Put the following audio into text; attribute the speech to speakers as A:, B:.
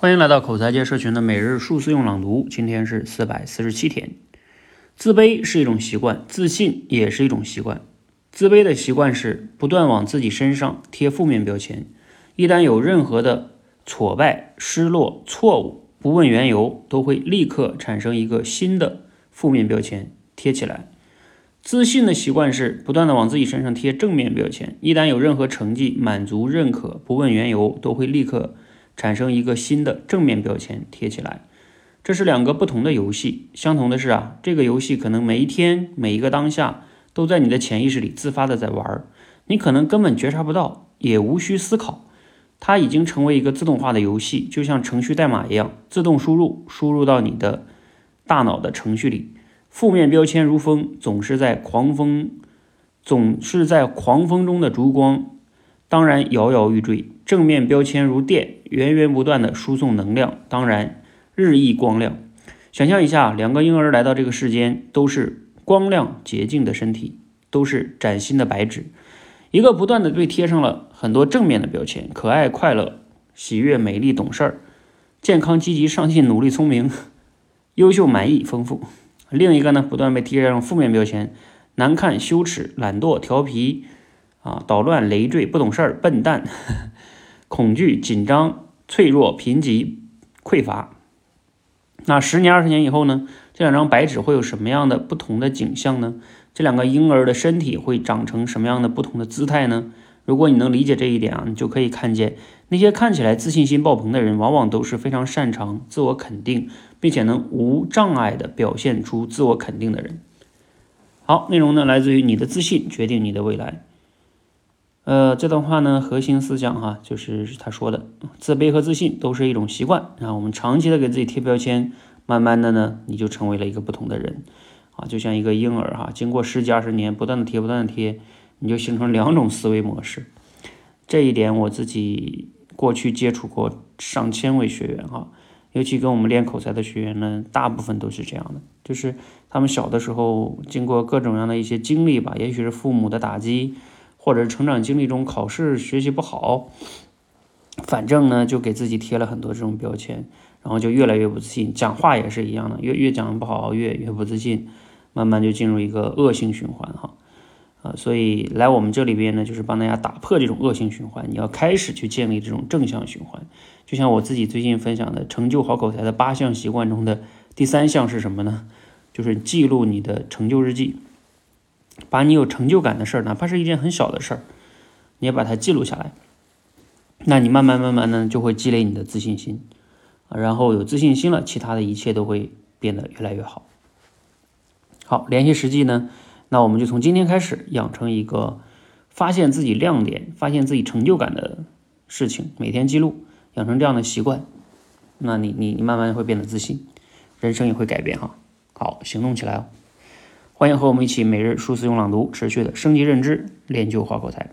A: 欢迎来到口才界社群的每日数字用朗读，今天是四百四十七天。自卑是一种习惯，自信也是一种习惯。自卑的习惯是不断往自己身上贴负面标签，一旦有任何的挫败、失落、错误，不问缘由，都会立刻产生一个新的负面标签贴起来。自信的习惯是不断的往自己身上贴正面标签，一旦有任何成绩、满足、认可，不问缘由，都会立刻。产生一个新的正面标签贴起来，这是两个不同的游戏。相同的是啊，这个游戏可能每一天每一个当下都在你的潜意识里自发的在玩，你可能根本觉察不到，也无需思考，它已经成为一个自动化的游戏，就像程序代码一样，自动输入，输入到你的大脑的程序里。负面标签如风，总是在狂风，总是在狂风中的烛光。当然摇摇欲坠，正面标签如电，源源不断的输送能量，当然日益光亮。想象一下，两个婴儿来到这个世间，都是光亮洁净的身体，都是崭新的白纸。一个不断的被贴上了很多正面的标签，可爱、快乐、喜悦、美丽、懂事儿、健康、积极、上进、努力、聪明、优秀、满意、丰富。另一个呢，不断被贴上负面标签，难看、羞耻、懒惰、调皮。啊，捣乱、累赘、不懂事儿、笨蛋、恐惧、紧张、脆弱、贫瘠、匮乏。那十年、二十年以后呢？这两张白纸会有什么样的不同的景象呢？这两个婴儿的身体会长成什么样的不同的姿态呢？如果你能理解这一点啊，你就可以看见那些看起来自信心爆棚的人，往往都是非常擅长自我肯定，并且能无障碍的表现出自我肯定的人。好，内容呢来自于你的自信决定你的未来。呃，这段话呢，核心思想哈，就是他说的，自卑和自信都是一种习惯啊。我们长期的给自己贴标签，慢慢的呢，你就成为了一个不同的人啊。就像一个婴儿哈，经过十几二十年不断的贴，不断的贴，你就形成两种思维模式。这一点我自己过去接触过上千位学员哈，尤其跟我们练口才的学员呢，大部分都是这样的，就是他们小的时候经过各种各样的一些经历吧，也许是父母的打击。或者成长经历中考试学习不好，反正呢就给自己贴了很多这种标签，然后就越来越不自信。讲话也是一样的，越越讲不好，越越不自信，慢慢就进入一个恶性循环哈。啊，所以来我们这里边呢，就是帮大家打破这种恶性循环。你要开始去建立这种正向循环。就像我自己最近分享的成就好口才的八项习惯中的第三项是什么呢？就是记录你的成就日记。把你有成就感的事儿，哪怕是一件很小的事儿，你也把它记录下来。那你慢慢慢慢呢，就会积累你的自信心啊，然后有自信心了，其他的一切都会变得越来越好。好，联系实际呢，那我们就从今天开始养成一个发现自己亮点、发现自己成就感的事情，每天记录，养成这样的习惯。那你你你慢慢会变得自信，人生也会改变哈。好，行动起来哦。欢迎和我们一起每日数字用朗读，持续的升级认知，练就好口才。